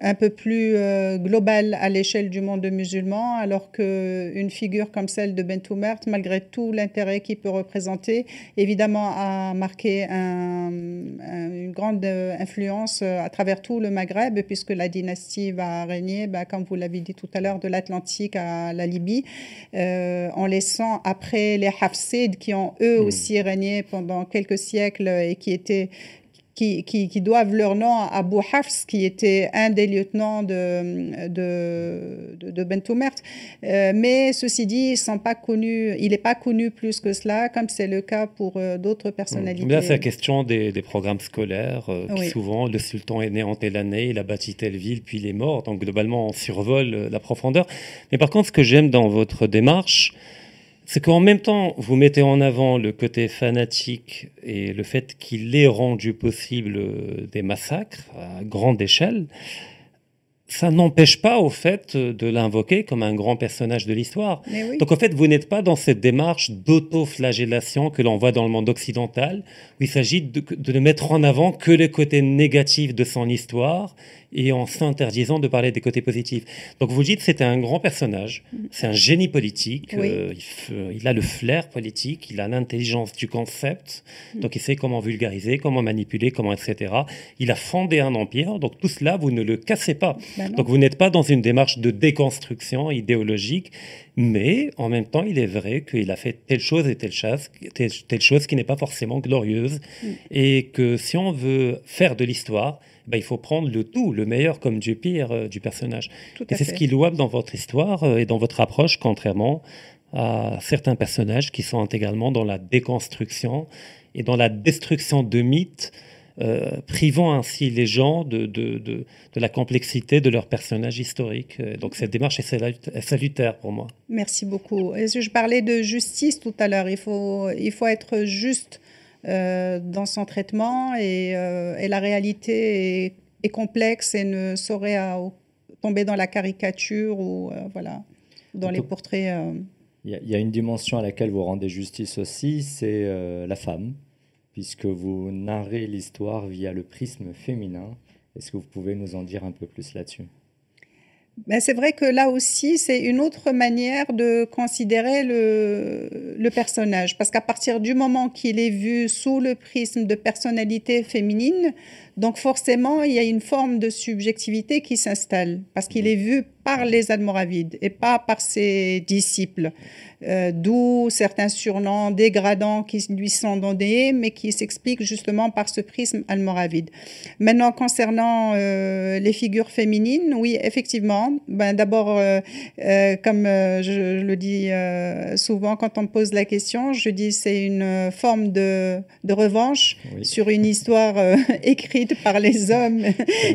un peu plus euh, globale à l'échelle du monde musulman, alors qu'une figure comme celle de Bentoumert, malgré tout l'intérêt qu'il peut représenter, évidemment a marqué une grande influence à travers tout le Maghreb, puisque la dynastie va régner, bah, comme vous l'avez dit tout à l'heure, de l'Atlantique à la Libye, euh, en laissant après les Hafsides, qui ont eux hmm. aussi régné pendant quelques siècles et qui étaient qui, qui, doivent leur nom à Abu Hafs, qui était un des lieutenants de, de, de, Bentoumert. Euh, mais ceci dit, ils sont pas connus, il n'est pas connu plus que cela, comme c'est le cas pour euh, d'autres personnalités. Là, c'est la question des, des programmes scolaires. Euh, souvent, le sultan est né en telle année, il a bâti telle ville, puis il est mort. Donc, globalement, on survole la profondeur. Mais par contre, ce que j'aime dans votre démarche, c'est qu'en même temps, vous mettez en avant le côté fanatique et le fait qu'il ait rendu possible des massacres à grande échelle, ça n'empêche pas au fait de l'invoquer comme un grand personnage de l'histoire. Donc en fait, vous n'êtes pas dans cette démarche d'auto-flagellation que l'on voit dans le monde occidental, où il s'agit de, de, ne mettre en avant que les côtés négatifs de son histoire et en s'interdisant de parler des côtés positifs. Donc vous dites c'était un grand personnage, c'est un génie politique, euh, il, a le flair politique, il a l'intelligence du concept, mm. donc il sait comment vulgariser, comment manipuler, comment etc. Il a fondé un empire, donc tout cela vous ne le cassez pas. Ben donc vous n'êtes pas dans une démarche de déconstruction idéologique, mais en même temps il est vrai qu'il a fait telle chose et telle chose, telle, chose qui n'est pas forcément glorieuse, mm. et que si on veut faire de l'histoire, ben, il faut prendre le tout, le meilleur comme du pire euh, du personnage. et c'est ce qui est louable dans votre histoire euh, et dans votre approche, contrairement à certains personnages qui sont intégralement dans la déconstruction et dans la destruction de mythes, euh, privant ainsi les gens de, de, de, de, la complexité de leurs personnages historiques. Donc cette démarche est salutaire pour moi. Merci beaucoup. Je parlais de justice tout à l'heure. Il faut, il faut être juste dans son traitement et, euh, et la réalité est, est, complexe et ne saurait tomber dans la caricature ou voilà, dans les portraits. Il y, a une dimension à laquelle vous rendez justice aussi, c'est la femme puisque vous narrez l'histoire via le prisme féminin. Est-ce que vous pouvez nous en dire un peu plus là-dessus? Ben c'est vrai que là aussi, c'est une autre manière de considérer le, le personnage. Parce qu'à partir du moment qu'il est vu sous le prisme de personnalité féminine, donc forcément, il y a une forme de subjectivité qui s'installe. Parce qu'il est vu par les Almoravides et pas par ses disciples. Euh, d'où certains surnoms dégradants qui lui sont donnés, mais qui s'expliquent justement par ce prisme almoravide. Maintenant, concernant euh, les figures féminines, oui, effectivement. Ben, D'abord, euh, comme je, le dis souvent quand on me pose la question, je dis c'est une forme de, de revanche sur une histoire (laughs) écrite par les (laughs) hommes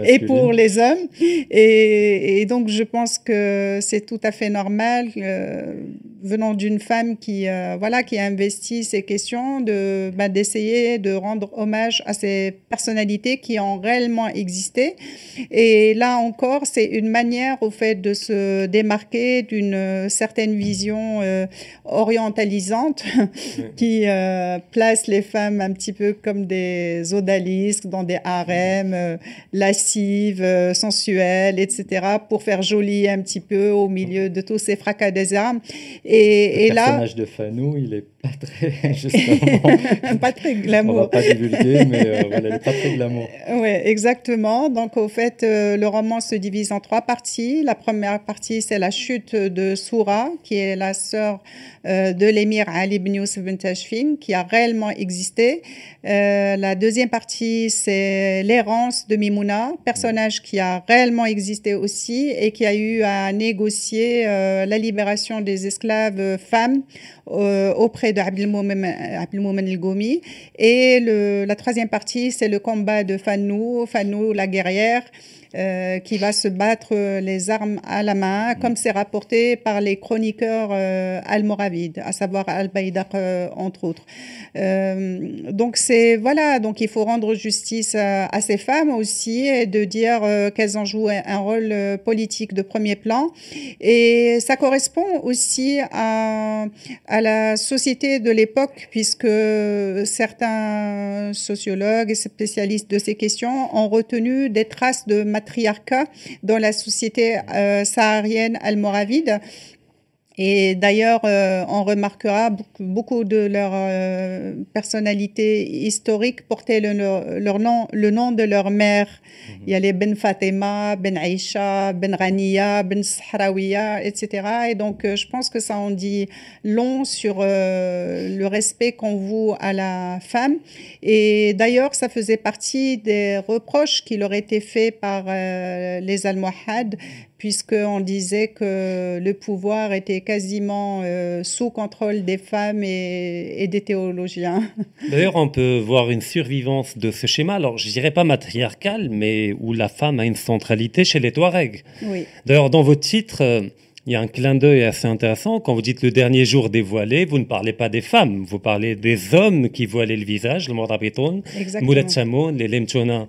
et pour les hommes. Et, et, donc, je pense que c'est tout à fait normal venant d'une femme qui, euh, voilà, qui a investi ces questions, de, bah, d'essayer de rendre hommage à ces personnalités qui ont réellement existé. Et là encore, c'est une manière au fait de se démarquer d'une certaine vision euh, orientalisante (laughs) qui euh, place les femmes un petit peu comme des odalisques dans des harems lascives, sensuelles, etc., pour faire joli un petit peu au milieu de tous ces fracas des armes. Et, le personnage de Fanou, il est pas très, justement, (laughs) pas très glamour. On va pas divulguer, mais euh, voilà, pas très glamour. Oui, exactement. Donc, au fait, euh, le roman se divise en trois parties. La première partie, c'est la chute de Soura, qui est la sœur euh, de l'émir Ali ibn Youssef bin Tashfin, qui a réellement existé. la deuxième partie, c'est l'errance de Mimouna, personnage qui a réellement existé aussi et qui a eu à négocier la libération des esclaves femmes euh, auprès de Abdelmoumen el-Gomi. Et le, la troisième partie, c'est le combat de Fanou, Fanou la guerrière, euh, qui va se battre les armes à la main, comme c'est rapporté par les chroniqueurs euh, almoravides, à savoir Al-Baïdaq, euh, entre autres. Euh, donc, c'est, voilà, donc il faut rendre justice à, à ces femmes aussi et de dire euh, qu'elles ont joué un rôle politique de premier plan. Et ça correspond aussi à, à la société de l'époque, puisque certains sociologues et spécialistes de ces questions ont retenu des traces de dans la société euh, saharienne almoravide. Et d'ailleurs, euh, on remarquera beaucoup, de leurs euh, personnalités historiques portaient le, leur nom, le nom de leur mère. Mm -hmm. Il y a les Ben Fatima, Ben Aïcha, Ben Rania, Ben Sahrawiya, etc. Et donc, euh, je pense que ça en dit long sur le respect qu'on voue à la femme. Et d'ailleurs, ça faisait partie des reproches qui leur étaient faits par les Almohades puisqu'on disait que le pouvoir était quasiment euh, sous contrôle des femmes et, et des théologiens. (laughs) D'ailleurs, on peut voir une survivance de ce schéma, alors je dirais pas matriarcal, mais où la femme a une centralité chez les Touaregs. Oui. D'ailleurs, dans votre titre, euh, il y a un clin d'œil assez intéressant. Quand vous dites le dernier jour dévoilé, vous ne parlez pas des femmes, vous parlez des hommes qui voilaient le visage, le Mordabeton, Moulet Chamoun, les Lemchona.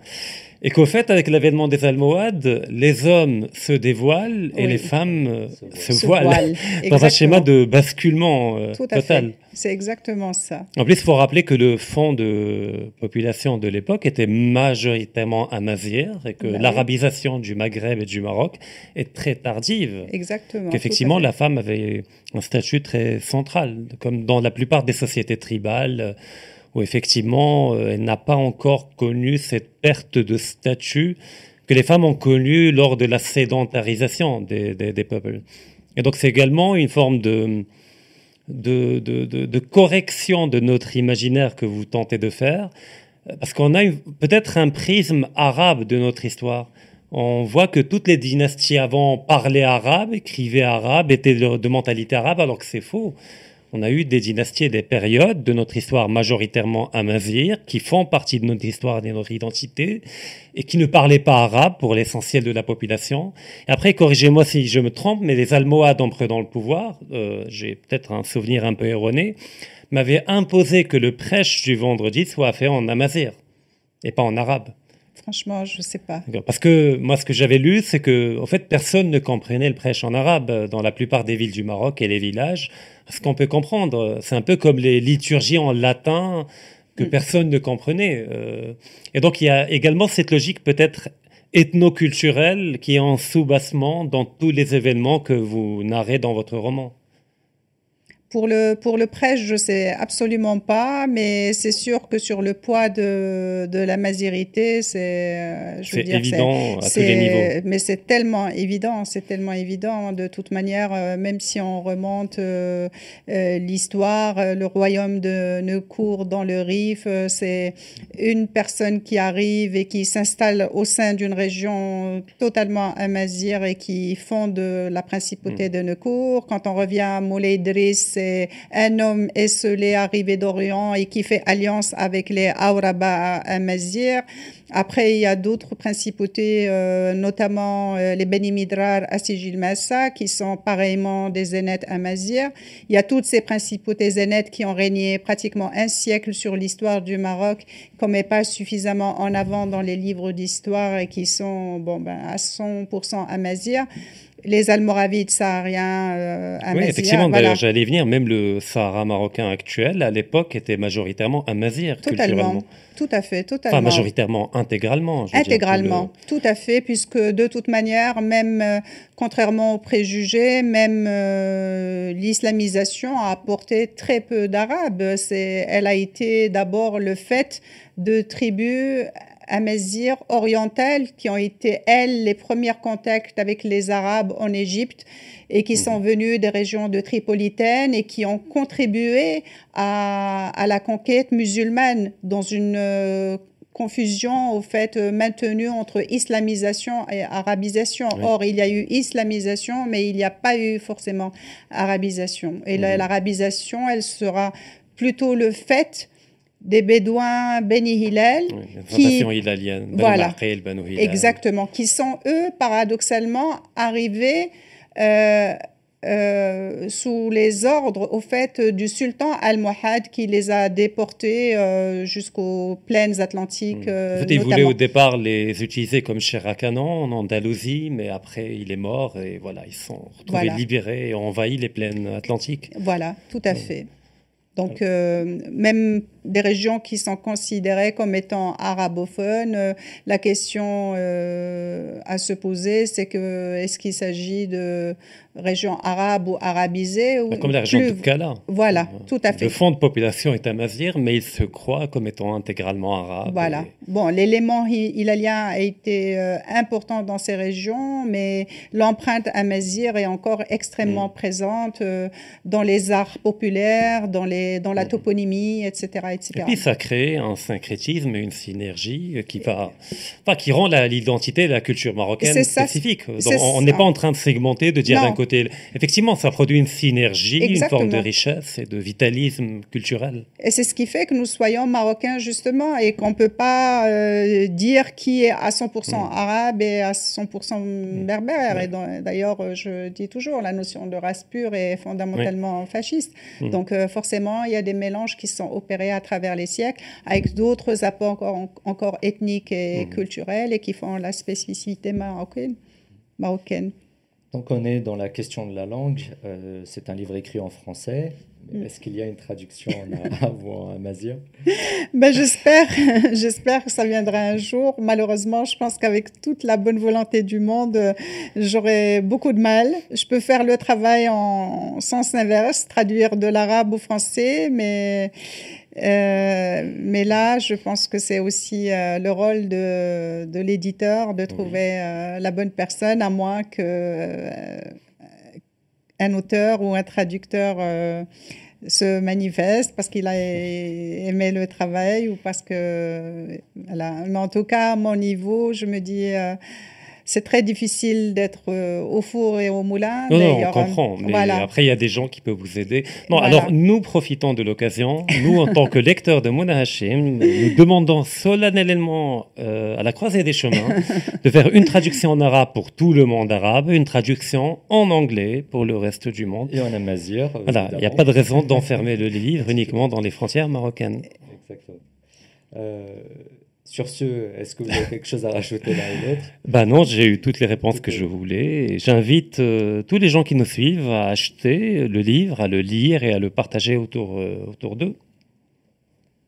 Et qu'au fait, avec l'avènement des Almohades, les hommes se dévoilent et oui. les femmes se, se voilent, voilent. (laughs) dans un schéma de basculement euh, Tout total. C'est exactement ça. En plus, il faut rappeler que le fond de population de l'époque était majoritairement amazigh et que bah l'arabisation oui. du Maghreb et du Maroc est très tardive. Exactement. Qu'effectivement, la femme avait un statut très central, comme dans la plupart des sociétés tribales où effectivement euh, elle n'a pas encore connu cette perte de statut que les femmes ont connue lors de la sédentarisation des, peuples. Et donc c'est également une forme de, de, de, de, correction de notre imaginaire que vous tentez de faire, parce qu'on a peut-être un prisme arabe de notre histoire, on voit que toutes les dynasties avant parlaient arabe, écrivaient arabe, étaient de mentalité arabe, alors que c'est faux. On a eu des dynasties et des périodes de notre histoire majoritairement amazigh qui font partie de notre histoire et de notre identité et qui ne parlaient pas arabe pour l'essentiel de la population. Après, corrigez-moi si je me trompe, mais les Almohades en prenant le pouvoir, euh, j'ai peut-être un souvenir un peu erroné, m'avaient imposé que le prêche du vendredi soit fait en amazigh et pas en arabe. Franchement, je ne sais pas. Parce que moi, ce que j'avais lu, c'est que, en fait, personne ne comprenait le prêche en arabe dans la plupart des villes du Maroc et les villages. Ce qu'on peut comprendre, c'est un peu comme les liturgies en latin que mm. personne ne comprenait. Euh. Et donc, il y a également cette logique peut-être ethnoculturelle qui est en sous-bassement dans tous les événements que vous narrez dans votre roman. Pour le, pour le prêche, je sais absolument pas, mais c'est sûr que sur le poids de, de la masérité, c'est euh, évident à tous les niveaux. Mais c'est tellement évident, c'est tellement évident. De toute manière, euh, même si on remonte euh, l'histoire, le royaume de Neucourt dans le Rif, c'est une personne qui arrive et qui s'installe au sein d'une région totalement amazir et qui fonde la principauté mm. de Neucourt. Quand on revient à Moulay Idriss, c'est un homme esselé arrivé d'Orient et qui fait alliance avec les Auraba Amazir. Après, il y a d'autres principautés, euh, notamment euh, les Beni Midrar à Massa, qui sont pareillement des zénètes amazirs. Il y a toutes ces principautés zénètes qui ont régné pratiquement un siècle sur l'histoire du Maroc, qu'on met pas suffisamment en avant dans les livres d'histoire et qui sont bon, ben, à 100% amazirs les Almoravides sahariens euh, Oui, effectivement, d'ailleurs, j'allais venir, même le Sahara marocain actuel, à l'époque, était majoritairement amazir, culturellement. Tout à fait, totalement. Pas majoritairement, intégralement. intégralement, tout, à fait, puisque de toute manière, même euh, contrairement aux préjugés, même euh, l'islamisation a apporté très peu d'Arabes. Elle a été d'abord le fait de tribus amazirs orientales qui ont été, elles, les premiers contacts avec les Arabes en Égypte et qui sont mhm. venus des régions de Tripolitaine et qui ont contribué à, à la conquête musulmane dans une euh, confusion au fait euh, maintenue entre islamisation et arabisation. Or, il y a eu islamisation, mais il n'y a pas eu forcément arabisation. Et mhm. l'arabisation, elle sera plutôt le fait des Bédouins Beni Hillel. qui, voilà, exactement, qui sont eux, paradoxalement, arrivés euh, euh, sous les ordres, au fait, du sultan Al-Mohad qui les a déportés euh, jusqu'aux plaines atlantiques. Hmm. il voulait au départ les utiliser comme Canon en Andalousie, mais après il est mort et voilà, ils sont retrouvés libérés et ont envahi les plaines atlantiques. Voilà, tout à fait. Donc, même des régions qui sont considérées comme étant arabophones. Euh, la question euh, à se poser, c'est que est-ce qu'il s'agit de régions arabes ou arabisées ou Comme la région de Kala. Voilà, tout à fait. Le fond de population est amazir, mais il se croit comme étant intégralement arabe. Voilà. Bon, l'élément hilalien a été euh, important dans ces régions, mais l'empreinte amazir est encore extrêmement mm. présente dans les arts populaires, dans, les, dans la mm. toponymie, etc. Et puis ça crée un syncrétisme et une synergie qui, va, qui rend l'identité de la culture marocaine spécifique. on n'est pas en train de segmenter, de dire d'un côté. Effectivement, ça produit une synergie, une forme de richesse et de vitalisme culturel. Et c'est ce qui fait que nous soyons marocains, justement, et qu'on ne peut pas euh, dire qui est à 100% mm. arabe et à 100% mm. berbère. Et d'ailleurs, je dis toujours, la notion de race pure est fondamentalement fasciste. Mm. Donc, euh, forcément, il y a des mélanges qui sont opérés à travers les siècles, avec d'autres apports encore, encore ethniques et mmh. culturels et qui font la spécificité marocaine. marocaine. Donc on est dans la question de la langue. Euh, c'est un livre écrit en français. Mm. Est-ce qu'il y a une traduction en arabe (laughs) ou en amazigh? Ben, J'espère (laughs) j'espère que ça viendra un jour. Malheureusement, je pense qu'avec toute la bonne volonté du monde, j'aurai beaucoup de mal. Je peux faire le travail en sens inverse, traduire de l'arabe au français, mais euh, mais là, je pense que c'est aussi euh, le rôle de, de l'éditeur de trouver euh, la bonne personne, à moins que un auteur ou un traducteur se manifeste parce qu'il a aimé le travail ou parce que voilà. Mais en tout cas, à mon niveau, je me dis c'est très difficile d'être euh, au four et au moulin. Non, non, on comprend. Mais voilà. après, il y a des gens qui peuvent vous aider. Non, Voilà. alors nous profitons de l'occasion. Nous, en tant que lecteurs de Mouna Hachim, nous demandons solennellement euh, à la croisée des chemins de faire une traduction en arabe pour tout le monde arabe, une traduction en anglais pour le reste du monde. Et en amazir. Voilà, il n'y a pas de raison d'enfermer le livre uniquement dans les frontières marocaines. Exactement. Euh, sur ce, est-ce que vous avez quelque chose à rajouter l'un et l'autre Ben non, j'ai eu toutes les réponses que je voulais. J'invite euh, tous les gens qui nous suivent à acheter le livre, à le lire et à le partager autour, euh, autour d'eux.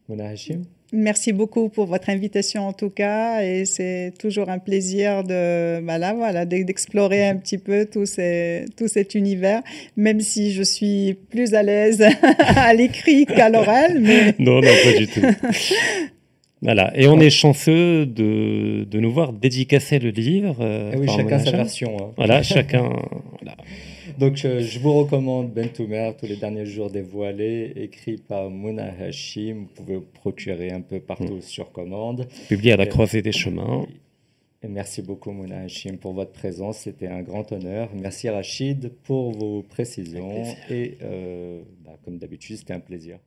Mouna Hachim Merci beaucoup pour votre invitation en tout cas et c'est toujours un plaisir de voilà voilà de- d'explorer un petit peu tout, ces, tout cet univers même si je suis plus à l'aise (laughs) à l'écrit qu'à l'oral mais Non, non, pas du tout. (laughs) Voilà, et on est chanceux de, de nous voir dédicacer le livre. euh, Eh oui, chacun sa version. hein. Voilà, (laughs) chacun. voilà. Donc, euh, je vous recommande Ben Toumer, tous les derniers jours dévoilés, écrit par Mouna Hachim. Vous pouvez vous procurer un peu partout Mm. sur commande. Publié à la croisée des chemins. Et merci beaucoup, Mouna Hachim, pour votre présence. C'était un grand honneur. Merci, Rachid, pour vos précisions. Et euh, bah, comme d'habitude, c'était un plaisir.